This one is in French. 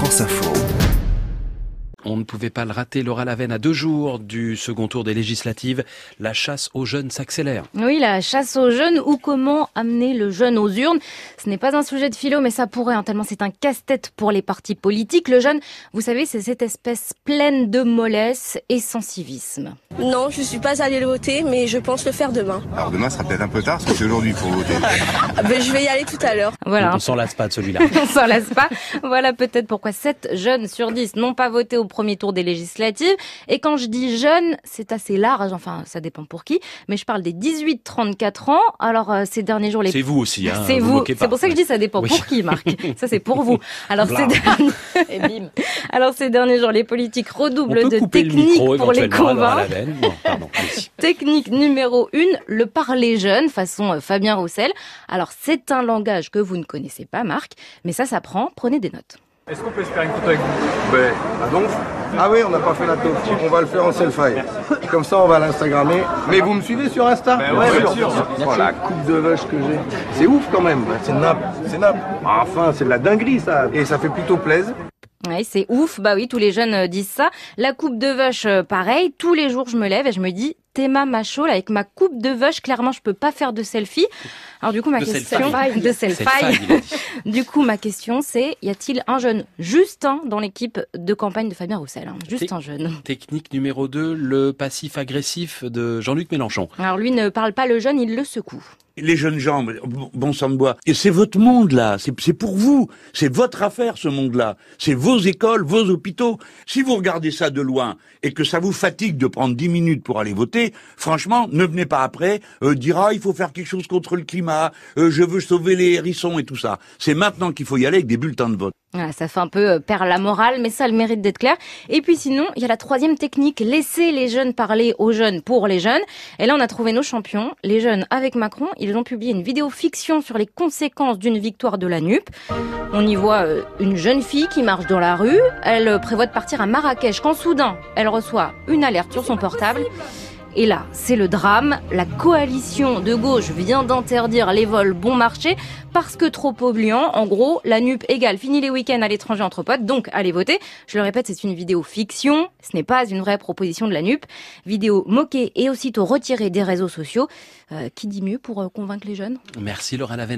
France Info. On ne pouvait pas le rater, Laura Lavenne, à deux jours du second tour des législatives. La chasse aux jeunes s'accélère. Oui, la chasse aux jeunes ou comment amener le jeune aux urnes. Ce n'est pas un sujet de philo, mais ça pourrait, hein, tellement c'est un casse-tête pour les partis politiques. Le jeune, vous savez, c'est cette espèce pleine de mollesse et sans civisme. Non, je suis pas allée le voter, mais je pense le faire demain. Alors demain sera peut-être un peu tard, parce que c'est aujourd'hui pour voter. Ben, je vais y aller tout à l'heure. Voilà. On s'en lasse pas de celui-là. On s'en lasse pas. Voilà peut-être pourquoi 7 jeunes sur 10 n'ont pas voté au premier tour des législatives. Et quand je dis jeunes, c'est assez large, enfin ça dépend pour qui, mais je parle des 18-34 ans. Alors euh, ces derniers jours, les... C'est vous aussi, hein. C'est vous. C'est pour ça que je dis ça dépend Oui. pour qui, Marc. Ça c'est pour vous. Alors ces derniers... Et bim. Alors ces derniers jours, les politiques redoublent de le techniques pour les convaincre. Technique numéro une, le parler jeune, façon euh, Fabien Roussel. Alors c'est un langage que vous ne connaissez pas, Marc, mais ça s'apprend. Prenez des notes. Est-ce qu'on peut se faire une photo avec vous? Ben, ah donc Ah oui, on n'a pas fait la taupe. On va le faire en selfie. Comme ça, on va l'Instagrammer. Mais vous me suivez sur Insta? Ben ouais, bien sûr. Oh, la coupe de vache que j'ai. C'est ouf quand même. C'est nappe. C'est nappe. Enfin, c'est de la dinguerie ça. Et ça fait plutôt plaisir. Ouais, c'est ouf. Bah oui, tous les jeunes euh, disent ça. La coupe de vache, euh, pareil. Tous les jours, je me lève et je me dis, Théma macho, là, avec ma coupe de vache, clairement, je peux pas faire de selfie. Alors du coup, ma De question, selfie. de selfie. Du coup, ma question, c'est, y a-t-il un jeune, juste un, dans l'équipe de campagne de Fabien Roussel, hein, juste un jeune. Technique numéro 2, le passif agressif de Jean-Luc Mélenchon. Alors lui ne parle pas le jeune, il le secoue. Les jeunes gens, bon- sang de bois, et c'est votre monde là, c'est pour vous, c'est votre affaire ce monde-là, c'est vos écoles, vos hôpitaux. Si vous regardez ça de loin et que ça vous fatigue de prendre 10 minutes pour aller voter, franchement, ne venez pas après euh, dire ah il faut faire quelque chose contre le climat, euh, je veux sauver les hérissons et tout ça. C'est maintenant qu'il faut y aller avec des bulletins de vote. Ça fait un peu euh, perdre la morale, mais ça a le mérite d'être clair. Et puis sinon, il y a la troisième technique, laisser les jeunes parler aux jeunes pour les jeunes. Et là, on a trouvé nos champions, les jeunes avec Macron. Ils ont publié une vidéo fiction sur les conséquences d'une victoire de la NUP. On y voit euh, une jeune fille qui marche dans la rue. Elle euh, prévoit de partir à Marrakech quand soudain, elle reçoit une alerte sur son portable. Et là, c'est le drame. La coalition de gauche vient d'interdire les vols bon marché parce que trop polluants. En gros, la NUP égale fini les week-ends à l'étranger entre potes, donc allez voter. Je le répète, c'est une vidéo fiction. Ce n'est pas une vraie proposition de la NUP. Vidéo moquée et aussitôt retirée des réseaux sociaux. Euh, qui dit mieux pour euh, convaincre les jeunes? Merci Laura Lavenne.